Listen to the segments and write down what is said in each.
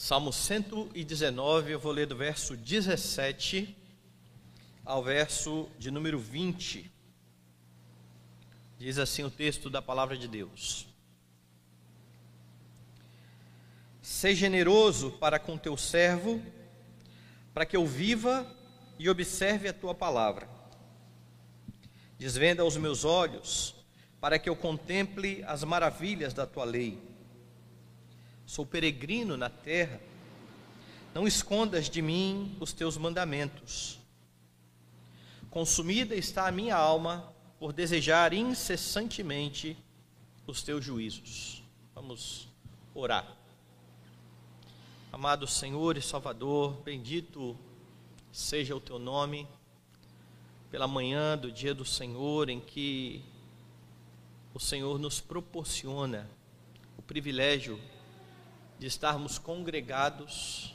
Salmo 119, eu vou ler do verso 17 ao verso de número 20. Diz assim o texto da palavra de Deus: Seja generoso para com teu servo, para que eu viva e observe a tua palavra. Desvenda os meus olhos, para que eu contemple as maravilhas da tua lei. Sou peregrino na terra, não escondas de mim os teus mandamentos. Consumida está a minha alma por desejar incessantemente os teus juízos. Vamos orar. Amado Senhor e Salvador, bendito seja o teu nome, pela manhã do dia do Senhor, em que o Senhor nos proporciona o privilégio de estarmos congregados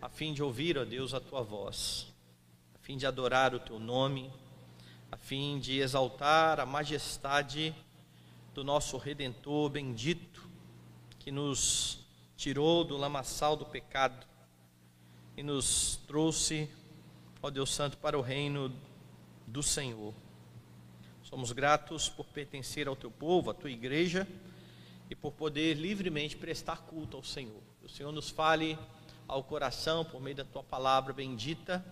a fim de ouvir, ó Deus, a tua voz fim de adorar o teu nome, a fim de exaltar a majestade do nosso redentor bendito, que nos tirou do lamaçal do pecado e nos trouxe, ó Deus Santo, para o reino do Senhor. Somos gratos por pertencer ao teu povo, à tua igreja e por poder livremente prestar culto ao Senhor. Que o Senhor nos fale ao coração por meio da tua palavra bendita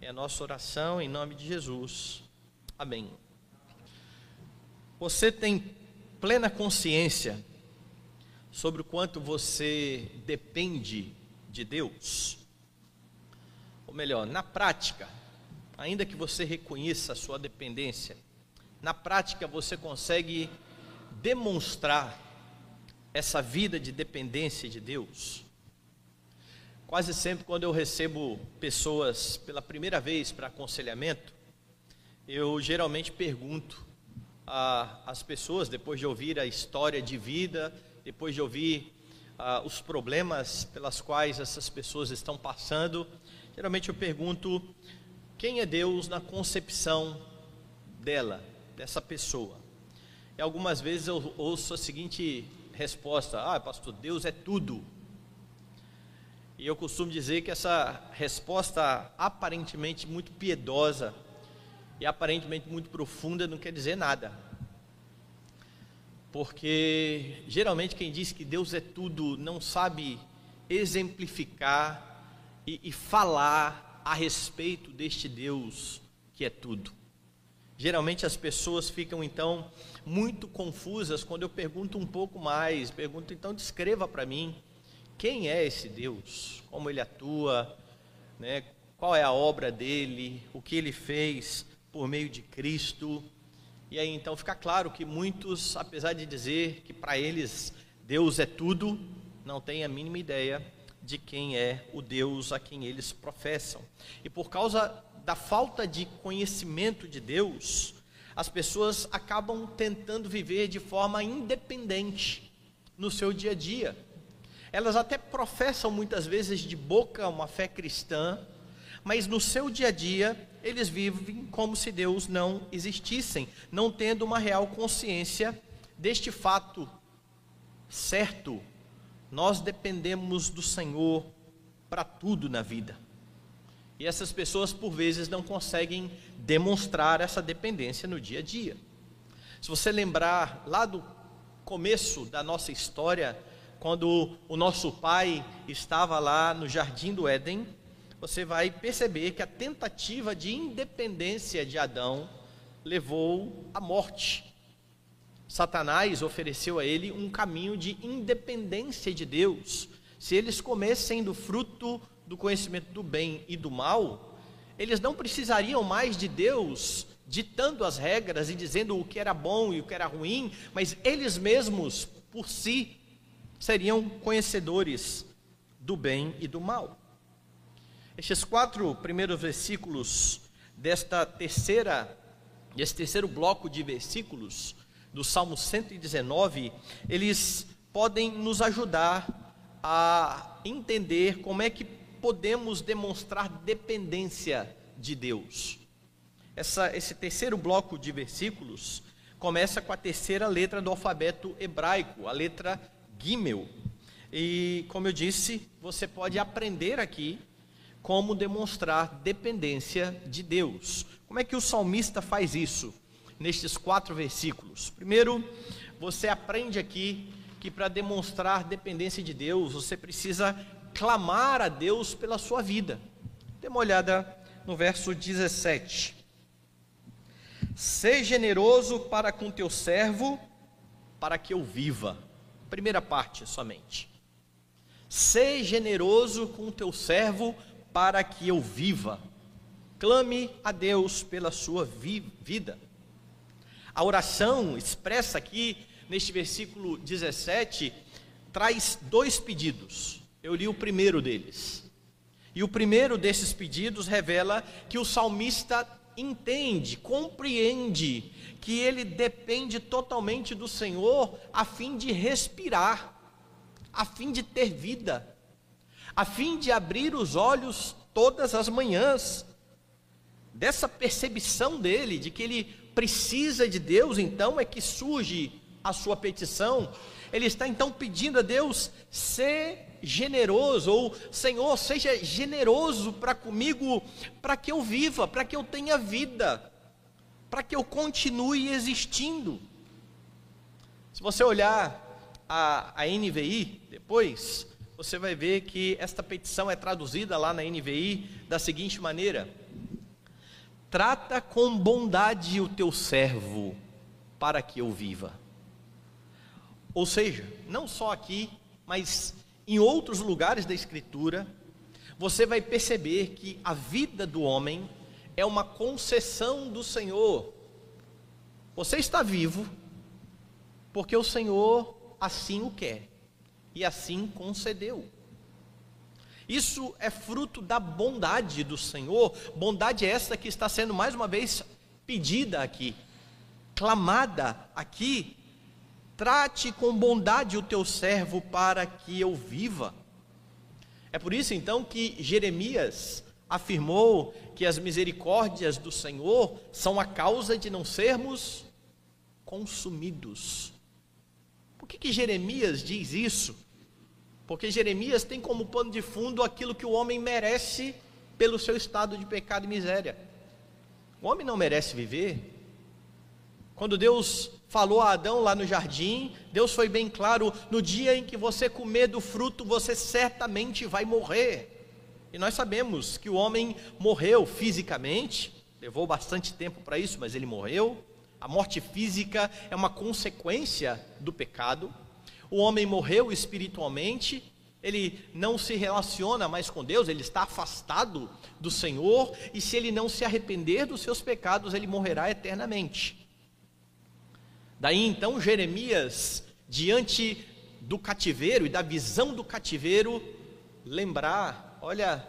é a nossa oração em nome de Jesus. Amém. Você tem plena consciência sobre o quanto você depende de Deus? Ou melhor, na prática, ainda que você reconheça a sua dependência, na prática você consegue demonstrar essa vida de dependência de Deus? Quase sempre, quando eu recebo pessoas pela primeira vez para aconselhamento, eu geralmente pergunto às pessoas, depois de ouvir a história de vida, depois de ouvir os problemas pelas quais essas pessoas estão passando, geralmente eu pergunto quem é Deus na concepção dela, dessa pessoa. E algumas vezes eu ouço a seguinte resposta: Ah, pastor, Deus é tudo. E eu costumo dizer que essa resposta aparentemente muito piedosa e aparentemente muito profunda não quer dizer nada. Porque geralmente quem diz que Deus é tudo não sabe exemplificar e, e falar a respeito deste Deus que é tudo. Geralmente as pessoas ficam então muito confusas quando eu pergunto um pouco mais, pergunto então descreva para mim quem é esse Deus, como ele atua, né? qual é a obra dele, o que ele fez por meio de Cristo. E aí então fica claro que muitos, apesar de dizer que para eles Deus é tudo, não têm a mínima ideia de quem é o Deus a quem eles professam. E por causa da falta de conhecimento de Deus, as pessoas acabam tentando viver de forma independente no seu dia a dia. Elas até professam muitas vezes de boca uma fé cristã, mas no seu dia a dia eles vivem como se Deus não existissem, não tendo uma real consciência deste fato certo. Nós dependemos do Senhor para tudo na vida. E essas pessoas, por vezes, não conseguem demonstrar essa dependência no dia a dia. Se você lembrar lá do começo da nossa história, quando o nosso pai estava lá no jardim do Éden, você vai perceber que a tentativa de independência de Adão levou à morte. Satanás ofereceu a ele um caminho de independência de Deus. Se eles comessem do fruto do conhecimento do bem e do mal, eles não precisariam mais de Deus ditando as regras e dizendo o que era bom e o que era ruim, mas eles mesmos, por si, seriam conhecedores do bem e do mal. Estes quatro primeiros versículos desta terceira, desse terceiro bloco de versículos do Salmo 119, eles podem nos ajudar a entender como é que podemos demonstrar dependência de Deus. Essa, esse terceiro bloco de versículos começa com a terceira letra do alfabeto hebraico, a letra Gimel. E, como eu disse, você pode aprender aqui como demonstrar dependência de Deus. Como é que o salmista faz isso? Nestes quatro versículos. Primeiro, você aprende aqui que para demonstrar dependência de Deus, você precisa clamar a Deus pela sua vida. Dê uma olhada no verso 17. Seja generoso para com teu servo, para que eu viva. Primeira parte somente. Seja generoso com teu servo, para que eu viva. Clame a Deus pela sua vi vida. A oração expressa aqui neste versículo 17 traz dois pedidos. Eu li o primeiro deles. E o primeiro desses pedidos revela que o salmista entende, compreende que ele depende totalmente do Senhor a fim de respirar, a fim de ter vida, a fim de abrir os olhos todas as manhãs. Dessa percepção dele de que ele precisa de Deus, então é que surge a sua petição. Ele está então pedindo a Deus ser generoso, ou Senhor, seja generoso para comigo, para que eu viva, para que eu tenha vida, para que eu continue existindo. Se você olhar a, a NVI depois, você vai ver que esta petição é traduzida lá na NVI da seguinte maneira: Trata com bondade o teu servo, para que eu viva. Ou seja, não só aqui, mas em outros lugares da Escritura, você vai perceber que a vida do homem é uma concessão do Senhor. Você está vivo porque o Senhor assim o quer e assim concedeu. Isso é fruto da bondade do Senhor, bondade esta que está sendo mais uma vez pedida aqui, clamada aqui Trate com bondade o teu servo para que eu viva. É por isso então que Jeremias afirmou que as misericórdias do Senhor são a causa de não sermos consumidos. Por que, que Jeremias diz isso? Porque Jeremias tem como pano de fundo aquilo que o homem merece pelo seu estado de pecado e miséria. O homem não merece viver. Quando Deus falou a Adão lá no jardim, Deus foi bem claro: no dia em que você comer do fruto, você certamente vai morrer. E nós sabemos que o homem morreu fisicamente, levou bastante tempo para isso, mas ele morreu. A morte física é uma consequência do pecado. O homem morreu espiritualmente, ele não se relaciona mais com Deus, ele está afastado do Senhor, e se ele não se arrepender dos seus pecados, ele morrerá eternamente. Daí então Jeremias, diante do cativeiro e da visão do cativeiro, lembrar: olha,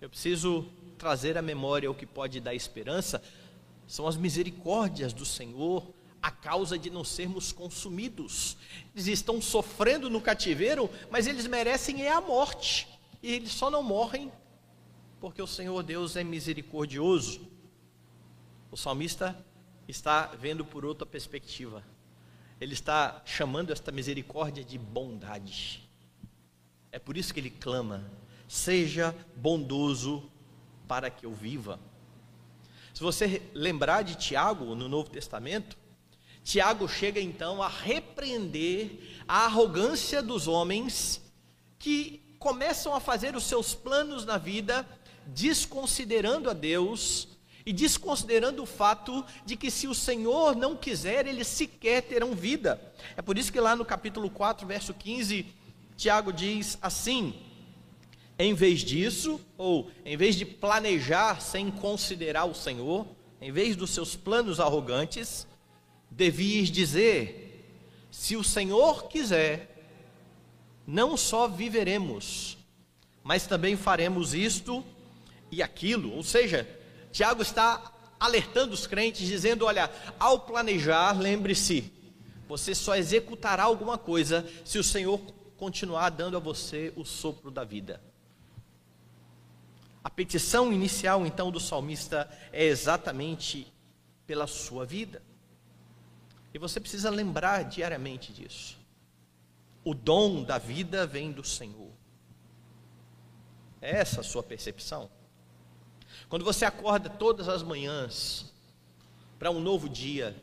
eu preciso trazer à memória o que pode dar esperança, são as misericórdias do Senhor, a causa de não sermos consumidos. Eles estão sofrendo no cativeiro, mas eles merecem é a morte, e eles só não morrem porque o Senhor Deus é misericordioso. O salmista está vendo por outra perspectiva. Ele está chamando esta misericórdia de bondade. É por isso que ele clama: seja bondoso para que eu viva. Se você lembrar de Tiago no Novo Testamento, Tiago chega então a repreender a arrogância dos homens que começam a fazer os seus planos na vida desconsiderando a Deus e desconsiderando o fato de que se o Senhor não quiser, eles sequer terão vida. É por isso que lá no capítulo 4, verso 15, Tiago diz assim: em vez disso, ou em vez de planejar sem considerar o Senhor, em vez dos seus planos arrogantes, devias dizer: se o Senhor quiser, não só viveremos, mas também faremos isto e aquilo, ou seja, Tiago está alertando os crentes, dizendo: olha, ao planejar, lembre-se, você só executará alguma coisa se o Senhor continuar dando a você o sopro da vida. A petição inicial, então, do salmista é exatamente pela sua vida. E você precisa lembrar diariamente disso. o dom da vida vem do Senhor. É essa a sua percepção? Quando você acorda todas as manhãs para um novo dia,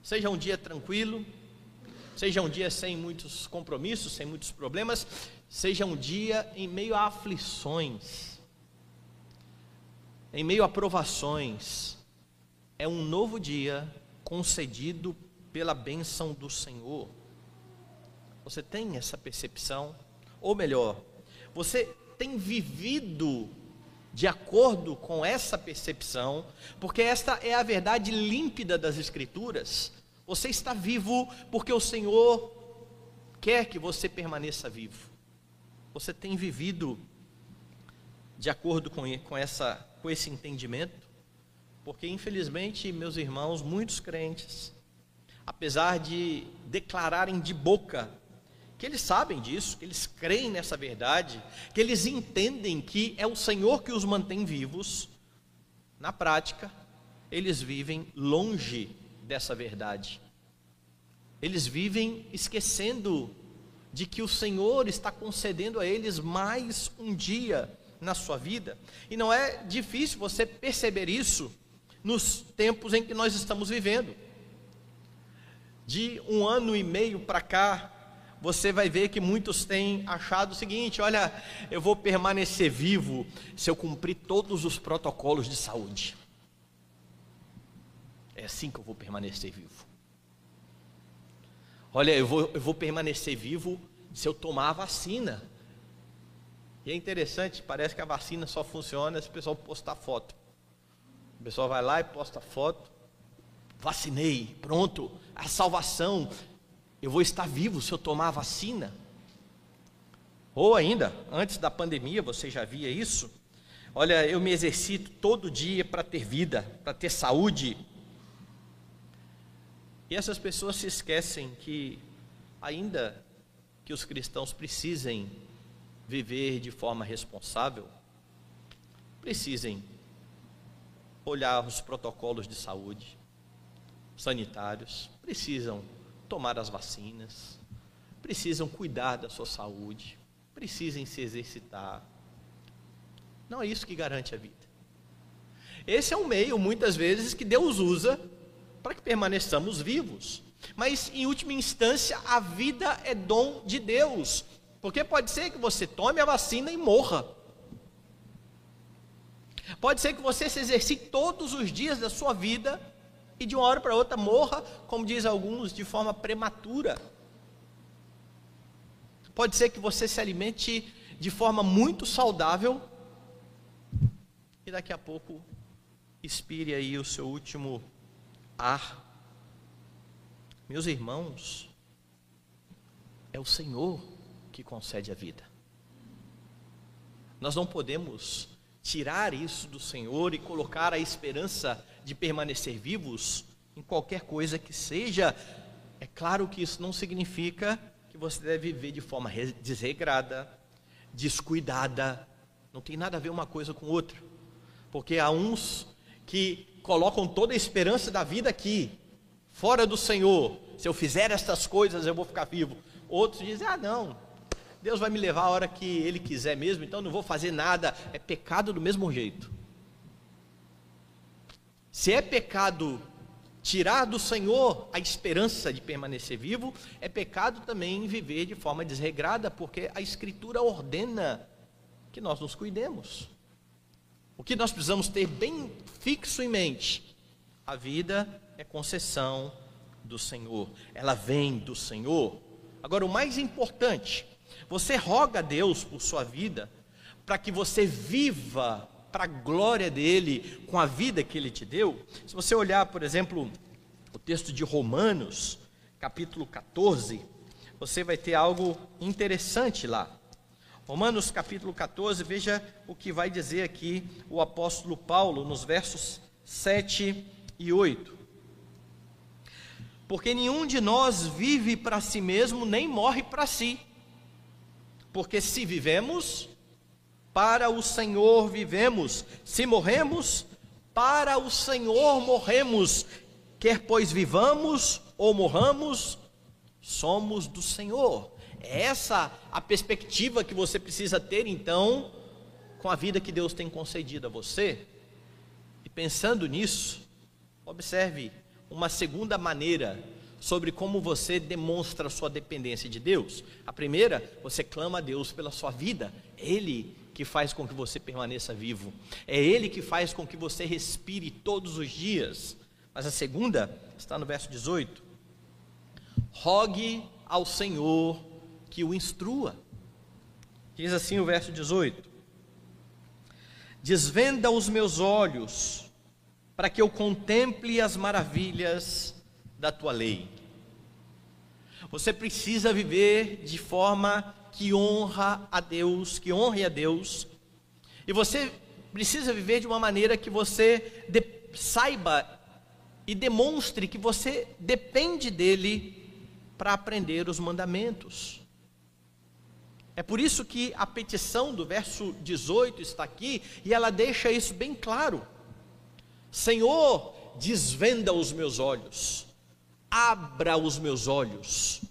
seja um dia tranquilo, seja um dia sem muitos compromissos, sem muitos problemas, seja um dia em meio a aflições, em meio a provações, é um novo dia concedido pela bênção do Senhor. Você tem essa percepção? Ou melhor, você tem vivido de acordo com essa percepção, porque esta é a verdade límpida das Escrituras. Você está vivo porque o Senhor quer que você permaneça vivo. Você tem vivido de acordo com, com, essa, com esse entendimento? Porque, infelizmente, meus irmãos, muitos crentes, apesar de declararem de boca que eles sabem disso, que eles creem nessa verdade, que eles entendem que é o Senhor que os mantém vivos, na prática, eles vivem longe dessa verdade. Eles vivem esquecendo de que o Senhor está concedendo a eles mais um dia na sua vida. E não é difícil você perceber isso nos tempos em que nós estamos vivendo. De um ano e meio para cá, você vai ver que muitos têm achado o seguinte: olha, eu vou permanecer vivo se eu cumprir todos os protocolos de saúde. É assim que eu vou permanecer vivo. Olha, eu vou, eu vou permanecer vivo se eu tomar a vacina. E é interessante, parece que a vacina só funciona se o pessoal postar foto. Pessoal vai lá e posta foto. Vacinei, pronto, a salvação eu vou estar vivo se eu tomar a vacina? Ou ainda, antes da pandemia, você já via isso? Olha, eu me exercito todo dia para ter vida, para ter saúde. E essas pessoas se esquecem que, ainda que os cristãos precisem viver de forma responsável, precisem olhar os protocolos de saúde sanitários, precisam tomar as vacinas, precisam cuidar da sua saúde, precisem se exercitar. Não é isso que garante a vida. Esse é um meio, muitas vezes, que Deus usa para que permaneçamos vivos. Mas, em última instância, a vida é dom de Deus. Porque pode ser que você tome a vacina e morra. Pode ser que você se exercite todos os dias da sua vida e de uma hora para outra morra, como diz alguns, de forma prematura. Pode ser que você se alimente de forma muito saudável e daqui a pouco expire aí o seu último ar. Meus irmãos, é o Senhor que concede a vida. Nós não podemos tirar isso do Senhor e colocar a esperança de permanecer vivos em qualquer coisa que seja, é claro que isso não significa que você deve viver de forma desregrada, descuidada. Não tem nada a ver uma coisa com outra. Porque há uns que colocam toda a esperança da vida aqui, fora do Senhor. Se eu fizer estas coisas, eu vou ficar vivo. Outros dizem: ah, não, Deus vai me levar a hora que Ele quiser mesmo, então não vou fazer nada. É pecado do mesmo jeito. Se é pecado tirar do Senhor a esperança de permanecer vivo, é pecado também viver de forma desregrada, porque a Escritura ordena que nós nos cuidemos. O que nós precisamos ter bem fixo em mente: a vida é concessão do Senhor, ela vem do Senhor. Agora, o mais importante, você roga a Deus por sua vida, para que você viva para a glória dele, com a vida que ele te deu. Se você olhar, por exemplo, o texto de Romanos, capítulo 14, você vai ter algo interessante lá. Romanos capítulo 14, veja o que vai dizer aqui o apóstolo Paulo nos versos 7 e 8. Porque nenhum de nós vive para si mesmo, nem morre para si. Porque se vivemos, para o Senhor vivemos. Se morremos, para o Senhor morremos. Quer pois vivamos ou morramos, somos do Senhor. É essa a perspectiva que você precisa ter, então, com a vida que Deus tem concedido a você. E pensando nisso, observe uma segunda maneira sobre como você demonstra sua dependência de Deus. A primeira, você clama a Deus pela sua vida. É Ele que faz com que você permaneça vivo. É Ele que faz com que você respire todos os dias. Mas a segunda está no verso 18. Rogue ao Senhor que o instrua. Diz assim o verso 18: Desvenda os meus olhos, para que eu contemple as maravilhas da tua lei. Você precisa viver de forma que honra a Deus, que honre a Deus. E você precisa viver de uma maneira que você de, saiba e demonstre que você depende dele para aprender os mandamentos. É por isso que a petição do verso 18 está aqui e ela deixa isso bem claro. Senhor, desvenda os meus olhos, abra os meus olhos,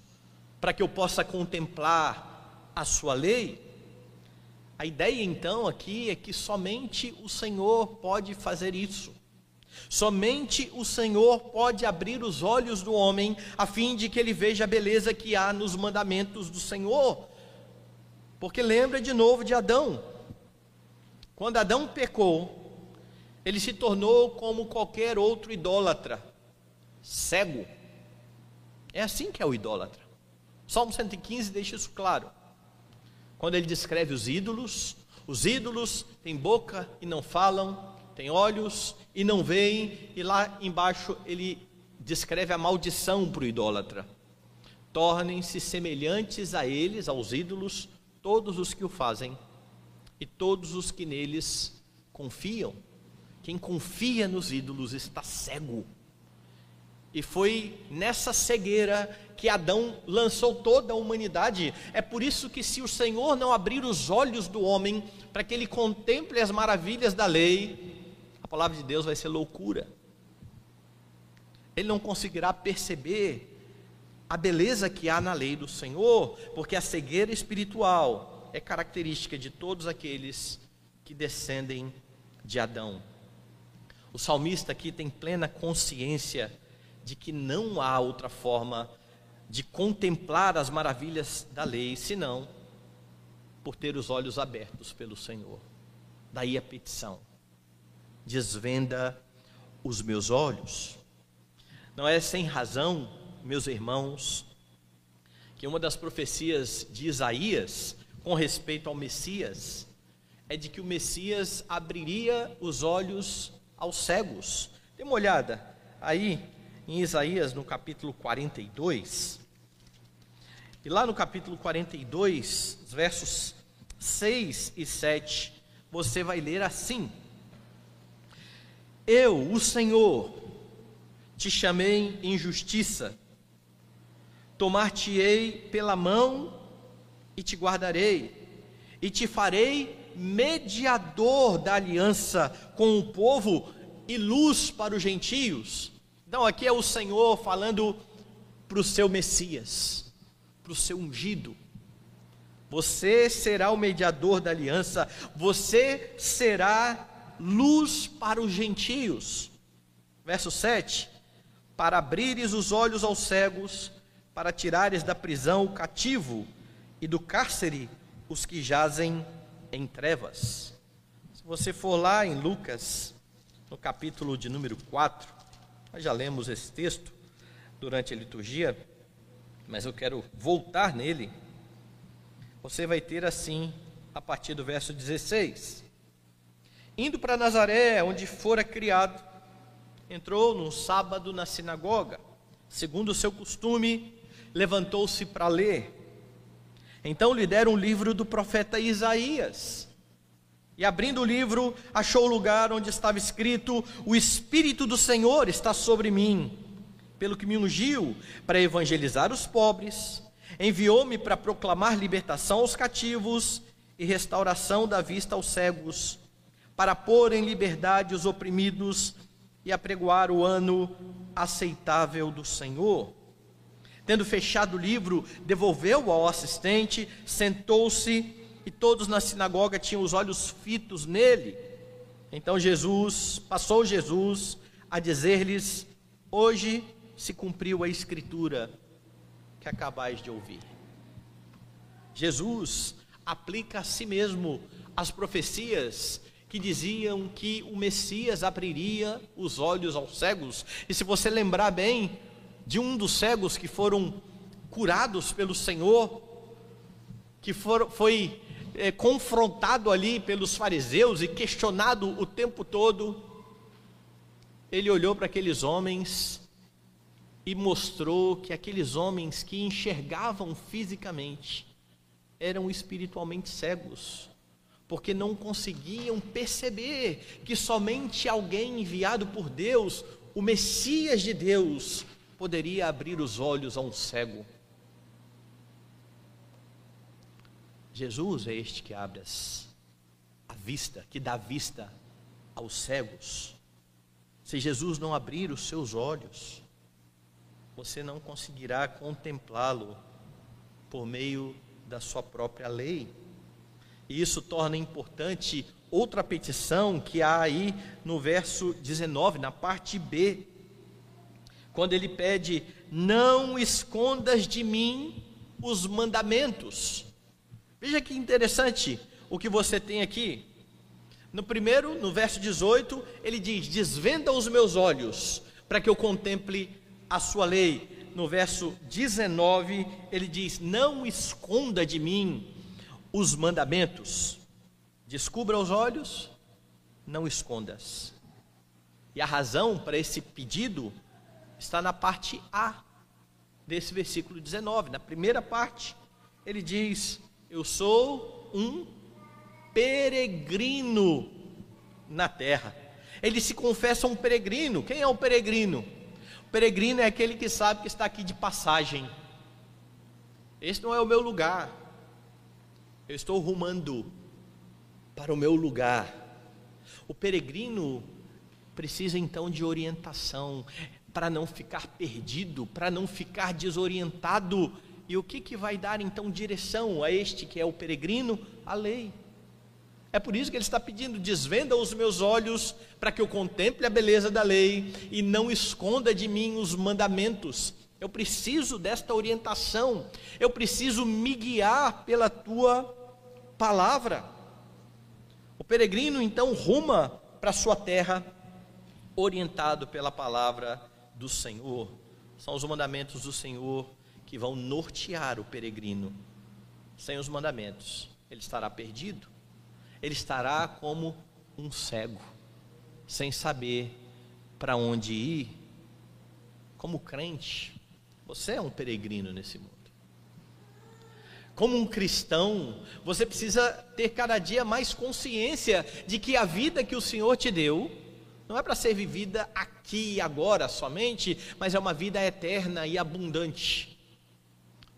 para que eu possa contemplar a sua lei, a ideia então aqui é que somente o Senhor pode fazer isso. Somente o Senhor pode abrir os olhos do homem a fim de que ele veja a beleza que há nos mandamentos do Senhor. Porque lembra de novo de Adão. Quando Adão pecou, ele se tornou como qualquer outro idólatra, cego. É assim que é o idólatra. Salmo 115 deixa isso claro quando ele descreve os ídolos. Os ídolos têm boca e não falam, têm olhos e não veem, e lá embaixo ele descreve a maldição para o idólatra. Tornem-se semelhantes a eles, aos ídolos, todos os que o fazem e todos os que neles confiam. Quem confia nos ídolos está cego. E foi nessa cegueira que Adão lançou toda a humanidade. É por isso que, se o Senhor não abrir os olhos do homem para que ele contemple as maravilhas da lei, a palavra de Deus vai ser loucura. Ele não conseguirá perceber a beleza que há na lei do Senhor, porque a cegueira espiritual é característica de todos aqueles que descendem de Adão. O salmista aqui tem plena consciência de que não há outra forma de contemplar as maravilhas da lei, senão por ter os olhos abertos pelo Senhor. Daí a petição: desvenda os meus olhos. Não é sem razão, meus irmãos, que uma das profecias de Isaías com respeito ao Messias é de que o Messias abriria os olhos aos cegos. Dê uma olhada aí em Isaías, no capítulo 42. E lá no capítulo 42, versos 6 e 7, você vai ler assim: Eu, o Senhor, te chamei em justiça, tomar-te-ei pela mão e te guardarei, e te farei mediador da aliança com o povo e luz para os gentios. Então aqui é o Senhor falando para o seu Messias, para o seu ungido. Você será o mediador da aliança, você será luz para os gentios. Verso 7: Para abrires os olhos aos cegos, para tirares da prisão o cativo e do cárcere os que jazem em trevas. Se você for lá em Lucas, no capítulo de número 4, nós já lemos esse texto durante a liturgia, mas eu quero voltar nele. Você vai ter assim, a partir do verso 16: Indo para Nazaré, onde fora criado, entrou num sábado na sinagoga, segundo o seu costume, levantou-se para ler. Então lhe deram o livro do profeta Isaías. E abrindo o livro, achou o lugar onde estava escrito: O Espírito do Senhor está sobre mim, pelo que me ungiu para evangelizar os pobres, enviou-me para proclamar libertação aos cativos e restauração da vista aos cegos, para pôr em liberdade os oprimidos e apregoar o ano aceitável do Senhor. Tendo fechado o livro, devolveu-o ao assistente, sentou-se e todos na sinagoga tinham os olhos fitos nele. Então Jesus, passou Jesus a dizer-lhes: Hoje se cumpriu a escritura que acabais de ouvir. Jesus aplica a si mesmo as profecias que diziam que o Messias abriria os olhos aos cegos. E se você lembrar bem, de um dos cegos que foram curados pelo Senhor, que for, foi é, confrontado ali pelos fariseus e questionado o tempo todo, ele olhou para aqueles homens e mostrou que aqueles homens que enxergavam fisicamente eram espiritualmente cegos, porque não conseguiam perceber que somente alguém enviado por Deus, o Messias de Deus, poderia abrir os olhos a um cego. Jesus é este que abre as, a vista, que dá vista aos cegos. Se Jesus não abrir os seus olhos, você não conseguirá contemplá-lo por meio da sua própria lei. E isso torna importante outra petição que há aí no verso 19, na parte B, quando ele pede: Não escondas de mim os mandamentos. Veja que interessante o que você tem aqui. No primeiro, no verso 18, ele diz: Desvenda os meus olhos, para que eu contemple a sua lei. No verso 19, ele diz: Não esconda de mim os mandamentos. Descubra os olhos, não escondas. E a razão para esse pedido está na parte A desse versículo 19. Na primeira parte, ele diz: Eu sou um peregrino na terra. Ele se confessa um peregrino. Quem é o peregrino? O peregrino é aquele que sabe que está aqui de passagem. Esse não é o meu lugar. Eu estou rumando para o meu lugar. O peregrino precisa então de orientação para não ficar perdido, para não ficar desorientado. E o que, que vai dar então direção a este que é o peregrino? A lei. É por isso que ele está pedindo: desvenda os meus olhos, para que eu contemple a beleza da lei e não esconda de mim os mandamentos. Eu preciso desta orientação, eu preciso me guiar pela tua palavra. O peregrino então ruma para sua terra, orientado pela palavra do Senhor, são os mandamentos do Senhor que vão nortear o peregrino. Sem os mandamentos, ele estará perdido, ele estará como um cego, sem saber para onde ir. Como crente, você é um peregrino nesse mundo. Como um cristão, você precisa ter cada dia mais consciência de que a vida que o Senhor te deu, não é para ser vivida aqui e agora somente, mas é uma vida eterna e abundante.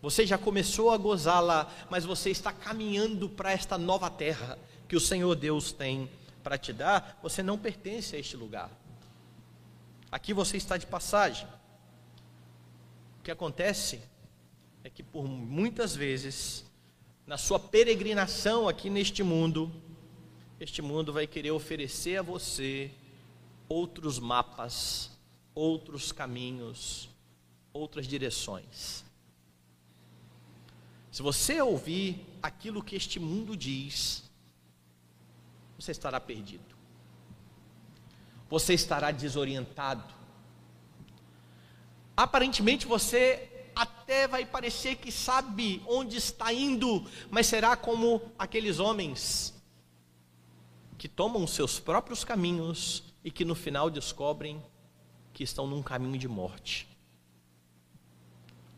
Você já começou a gozá-la, mas você está caminhando para esta nova terra que o Senhor Deus tem para te dar. Você não pertence a este lugar. Aqui você está de passagem. O que acontece é que por muitas vezes, na sua peregrinação aqui neste mundo, este mundo vai querer oferecer a você outros mapas, outros caminhos, outras direções. Se você ouvir aquilo que este mundo diz, você estará perdido. Você estará desorientado. Aparentemente você até vai parecer que sabe onde está indo, mas será como aqueles homens que tomam seus próprios caminhos e que no final descobrem que estão num caminho de morte.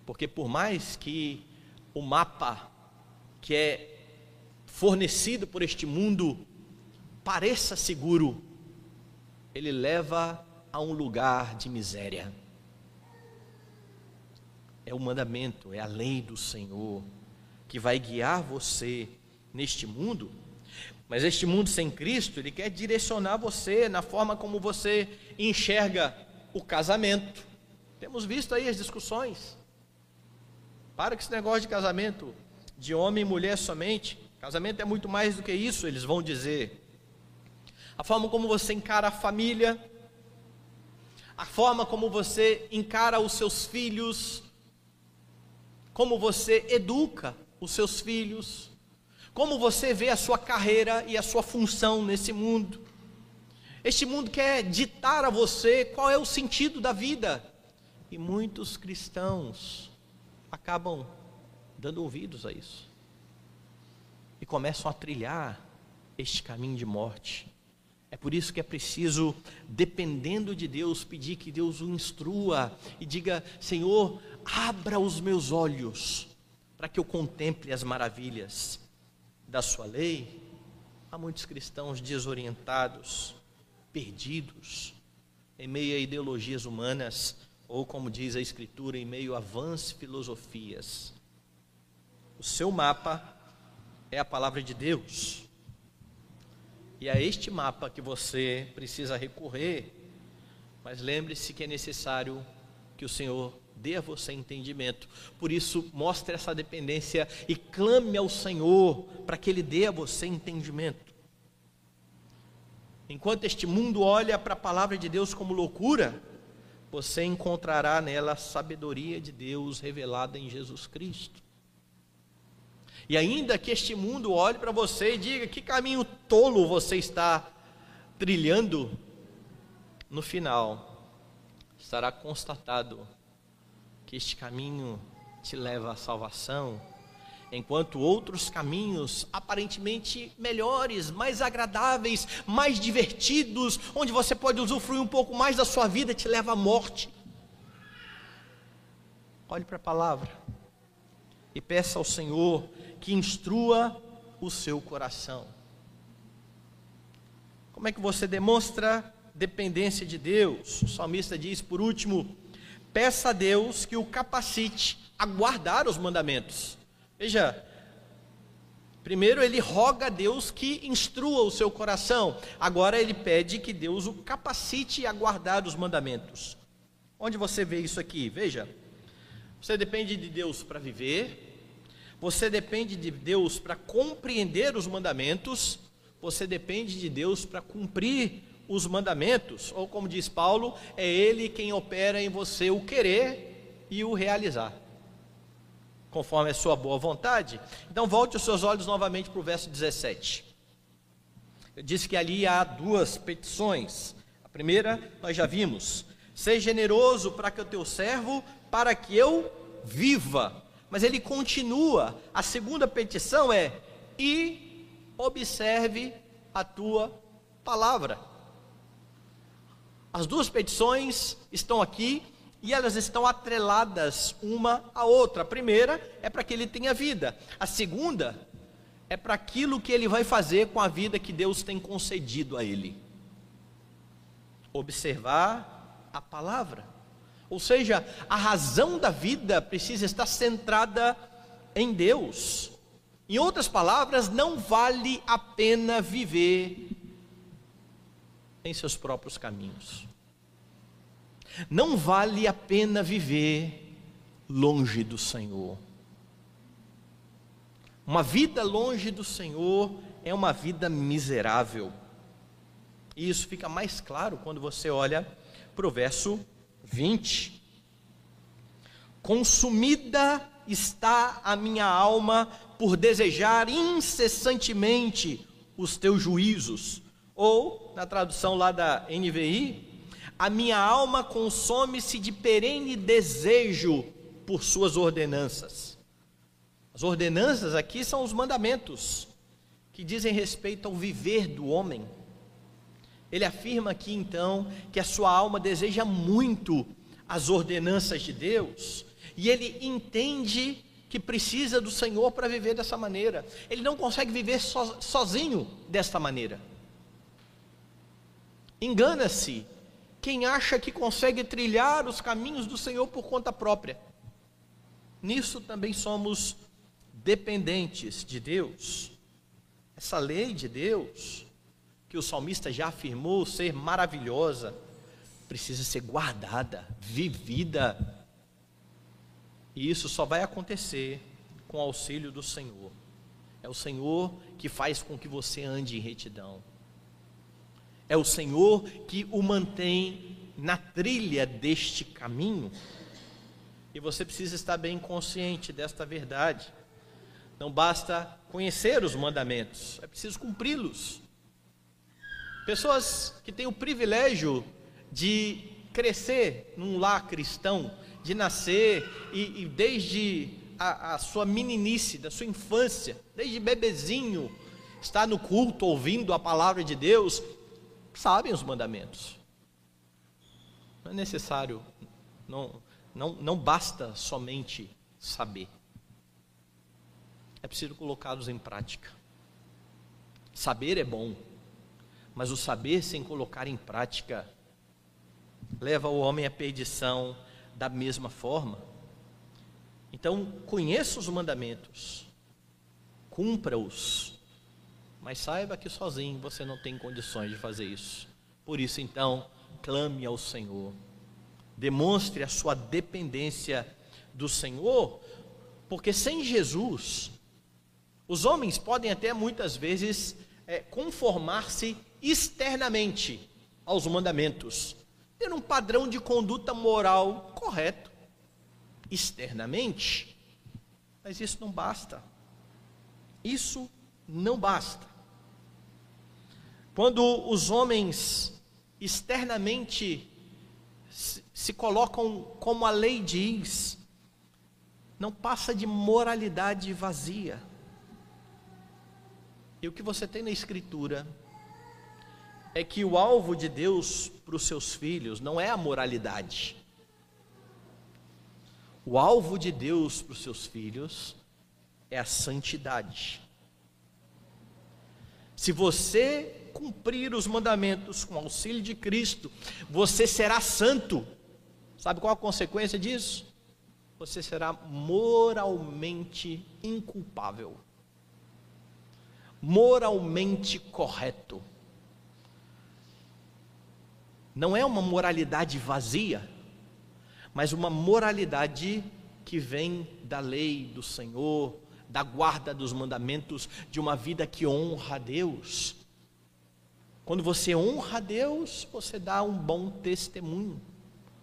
Porque por mais que o mapa que é fornecido por este mundo pareça seguro, ele leva a um lugar de miséria. É o mandamento, é a lei do Senhor que vai guiar você neste mundo mas este mundo sem Cristo, ele quer direcionar você na forma como você enxerga o casamento. Temos visto aí as discussões. Para com esse negócio de casamento de homem e mulher somente. Casamento é muito mais do que isso, eles vão dizer. A forma como você encara a família, a forma como você encara os seus filhos, como você educa os seus filhos, como você vê a sua carreira e a sua função nesse mundo. Este mundo quer ditar a você qual é o sentido da vida. E muitos cristãos acabam dando ouvidos a isso. E começam a trilhar este caminho de morte. É por isso que é preciso, dependendo de Deus, pedir que Deus o instrua e diga: Senhor, abra os meus olhos para que eu contemple as maravilhas da Sua lei. Há muitos cristãos desorientados, perdidos, em meio a ideologias humanas, ou como diz a Escritura, em meio a vãs filosofias. O seu mapa é a palavra de Deus. E é este mapa que você precisa recorrer. Mas lembre-se que é necessário que o Senhor dê a você entendimento. Por isso, mostre essa dependência e clame ao Senhor para que Ele dê a você entendimento. Enquanto este mundo olha para a palavra de Deus como loucura, você encontrará nela a sabedoria de Deus revelada em Jesus Cristo. E ainda que este mundo olhe para você e diga que caminho tolo você está trilhando, no final estará constatado que este caminho te leva à salvação, enquanto outros caminhos aparentemente melhores, mais agradáveis, mais divertidos, onde você pode usufruir um pouco mais da sua vida, te leva à morte. Olhe para a palavra e peça ao Senhor que instrua o seu coração. Como é que você demonstra dependência de Deus? O salmista diz, por último, peça a Deus que o capacite a guardar os mandamentos. Veja, primeiro ele roga a Deus que instrua o seu coração, agora ele pede que Deus o capacite a guardar os mandamentos. Onde você vê isso aqui? Veja, você depende de Deus para viver, você depende de Deus para compreender os mandamentos, você depende de Deus para cumprir os mandamentos, ou como diz Paulo, é Ele quem opera em você o querer e o realizar, conforme a sua boa vontade. Então, volte os seus olhos novamente para o verso 17. Eu disse que ali há duas petições. A primeira, nós já vimos: seja generoso para que o teu servo, para que eu viva. Mas ele continua. A segunda petição é: e observe a tua palavra. As duas petições estão aqui e elas estão atreladas uma à outra. A primeira é para que ele tenha vida. A segunda é para aquilo que ele vai fazer com a vida que Deus tem concedido a ele. Observar a palavra. Ou seja, a razão da vida precisa estar centrada em Deus. Em outras palavras, não vale a pena viver em seus próprios caminhos. Não vale a pena viver longe do Senhor. Uma vida longe do Senhor é uma vida miserável. E isso fica mais claro quando você olha para o verso 20. Consumida está a minha alma por desejar incessantemente os teus juízos. Ou, na tradução lá da NVI, a minha alma consome-se de perene desejo por suas ordenanças. As ordenanças aqui são os mandamentos que dizem respeito ao viver do homem ele afirma aqui então que a sua alma deseja muito as ordenanças de Deus, e ele entende que precisa do Senhor para viver dessa maneira. Ele não consegue viver so, sozinho desta maneira. Engana-se quem acha que consegue trilhar os caminhos do Senhor por conta própria. Nisso também somos dependentes de Deus. Essa lei de Deus que o salmista já afirmou ser maravilhosa, precisa ser guardada, vivida. E isso só vai acontecer com o auxílio do Senhor. É o Senhor que faz com que você ande em retidão. É o Senhor que o mantém na trilha deste caminho. E você precisa estar bem consciente desta verdade. Não basta conhecer os mandamentos, é preciso cumpri-los. Pessoas que têm o privilégio de crescer num lar cristão, de nascer e, e desde a, a, sua meninice, da sua infância, desde bebezinho, estar no culto ouvindo a palavra de Deus, sabem os mandamentos. Não é necessário, não, não, não basta somente saber. É preciso colocá-los em prática. Saber é bom, mas o saber sem colocar em prática leva o homem à perdição da mesma forma. Então, conheça os mandamentos, cumpra-os, mas saiba que sozinho você não tem condições de fazer isso. Por isso, então, clame ao Senhor, demonstre a sua dependência do Senhor, porque sem Jesus, os homens podem até muitas vezes é, conformar-se externamente aos mandamentos, ter um padrão de conduta moral correto, externamente, mas isso não basta. Isso não basta. Quando os homens externamente se, colocam como a lei diz, não passa de moralidade vazia. E o que você tem na Escritura é que o alvo de Deus para os seus filhos não é a moralidade. O alvo de Deus para os seus filhos é a santidade. Se você cumprir os mandamentos com auxílio de Cristo, você será santo. Sabe qual a consequência disso? Você será moralmente inculpável moralmente correto. Não é uma moralidade vazia, mas uma moralidade que vem da lei do Senhor, da guarda dos mandamentos, de uma vida que honra a Deus. Quando você honra a Deus, você dá um bom testemunho,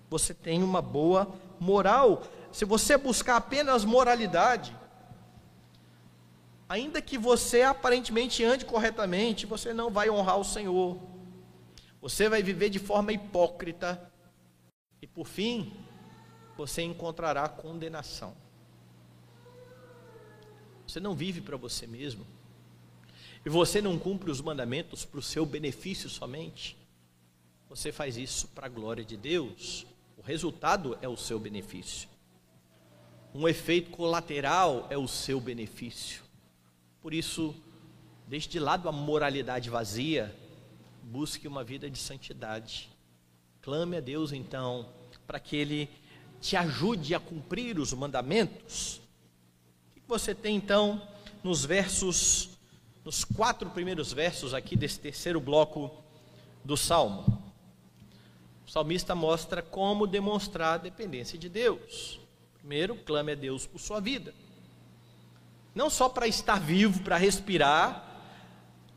você tem uma boa moral. Se você buscar apenas moralidade, ainda que você aparentemente ande corretamente, você não vai honrar o Senhor. Você vai viver de forma hipócrita e por fim, você encontrará condenação. Você não vive para você mesmo. E você não cumpre os mandamentos para o seu benefício somente. Você faz isso para a glória de Deus. O resultado é o seu benefício. Um efeito colateral é o seu benefício. Por isso, deixe de lado a moralidade vazia, busque uma vida de santidade. Clame a Deus então, para que Ele te ajude a cumprir os mandamentos. O que você tem então nos versos, nos quatro primeiros versos aqui desse terceiro bloco do Salmo? O salmista mostra como demonstrar a dependência de Deus. Primeiro, clame a Deus por sua vida não só para estar vivo, para respirar,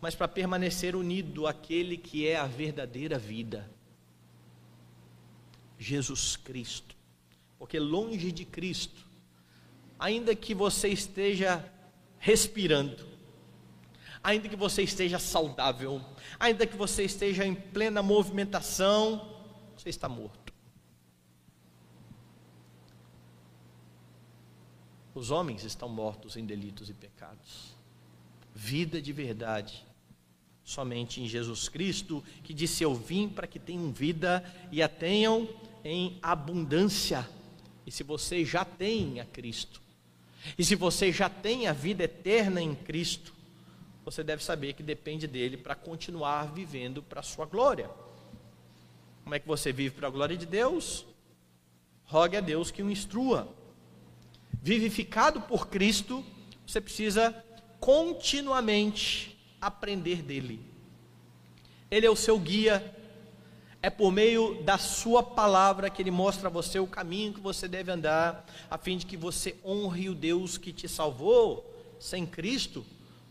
mas para permanecer unido àquele que é a verdadeira vida. Jesus Cristo. Porque longe de Cristo, ainda que você esteja respirando, ainda que você esteja saudável, ainda que você esteja em plena movimentação, você está morto. Os homens estão mortos em delitos e pecados. Vida de verdade, somente em Jesus Cristo, que disse: Eu vim para que tenham vida e a tenham em abundância. E se você já tem a Cristo, e se você já tem a vida eterna em Cristo, você deve saber que depende dele para continuar vivendo para a sua glória. Como é que você vive para a glória de Deus? Rogue a Deus que o instrua vivificado por Cristo, você precisa continuamente aprender dele. Ele é o seu guia, É por meio da sua palavra que ele mostra a você o caminho que você deve andar, a fim de que você honre o Deus que te salvou. Sem Cristo,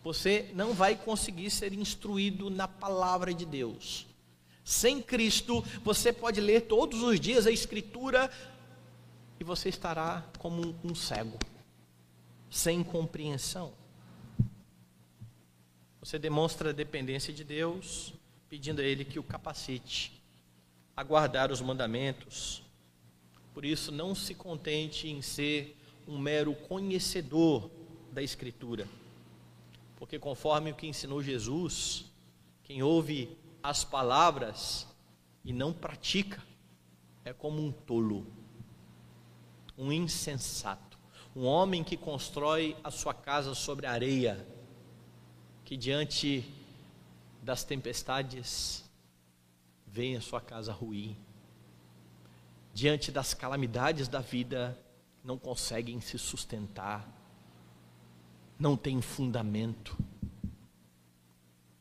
você não vai conseguir ser instruído na palavra de Deus. Sem Cristo, você pode ler todos os dias a Escritura e você estará como um cego, sem compreensão. Você demonstra a dependência de Deus, pedindo a Ele que o capacite a guardar os mandamentos. Por isso, não se contente em ser um mero conhecedor da Escritura, porque, conforme o que ensinou Jesus, quem ouve as palavras e não pratica é como um tolo, um insensato, um homem que constrói a sua casa sobre areia, que diante das tempestades vem a sua casa ruir. Diante das calamidades da vida, não conseguem se sustentar, não tem fundamento.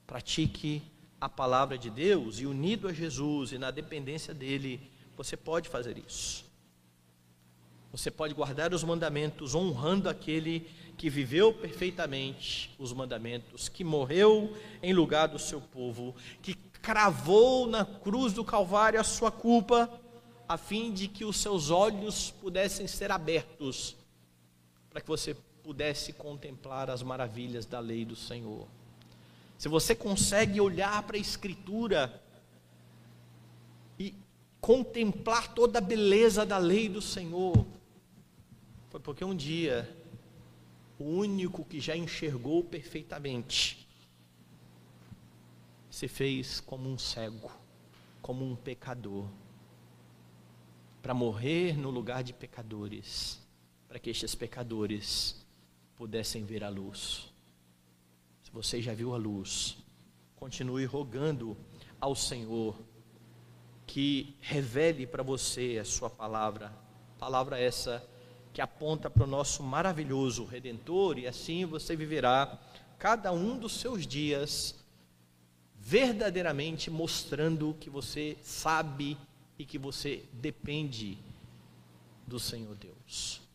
Pratique a palavra de Deus e unido a Jesus e na dependência dele, você pode fazer isso. Você pode guardar os mandamentos honrando aquele que viveu perfeitamente os mandamentos, que morreu em lugar do seu povo, que cravou na cruz do Calvário a sua culpa, a fim de que os seus olhos pudessem ser abertos, para que você pudesse contemplar as maravilhas da lei do Senhor. Se você consegue olhar para a Escritura e contemplar toda a beleza da lei do Senhor, foi porque um dia o único que já enxergou perfeitamente se fez como um cego, como um pecador, para morrer no lugar de pecadores, para que estes pecadores pudessem ver a luz. Se você já viu a luz, continue rogando ao Senhor que revele para você a sua palavra, palavra essa que aponta para o nosso maravilhoso redentor, e assim você viverá cada um dos seus dias verdadeiramente mostrando que você sabe e que você depende do Senhor Deus.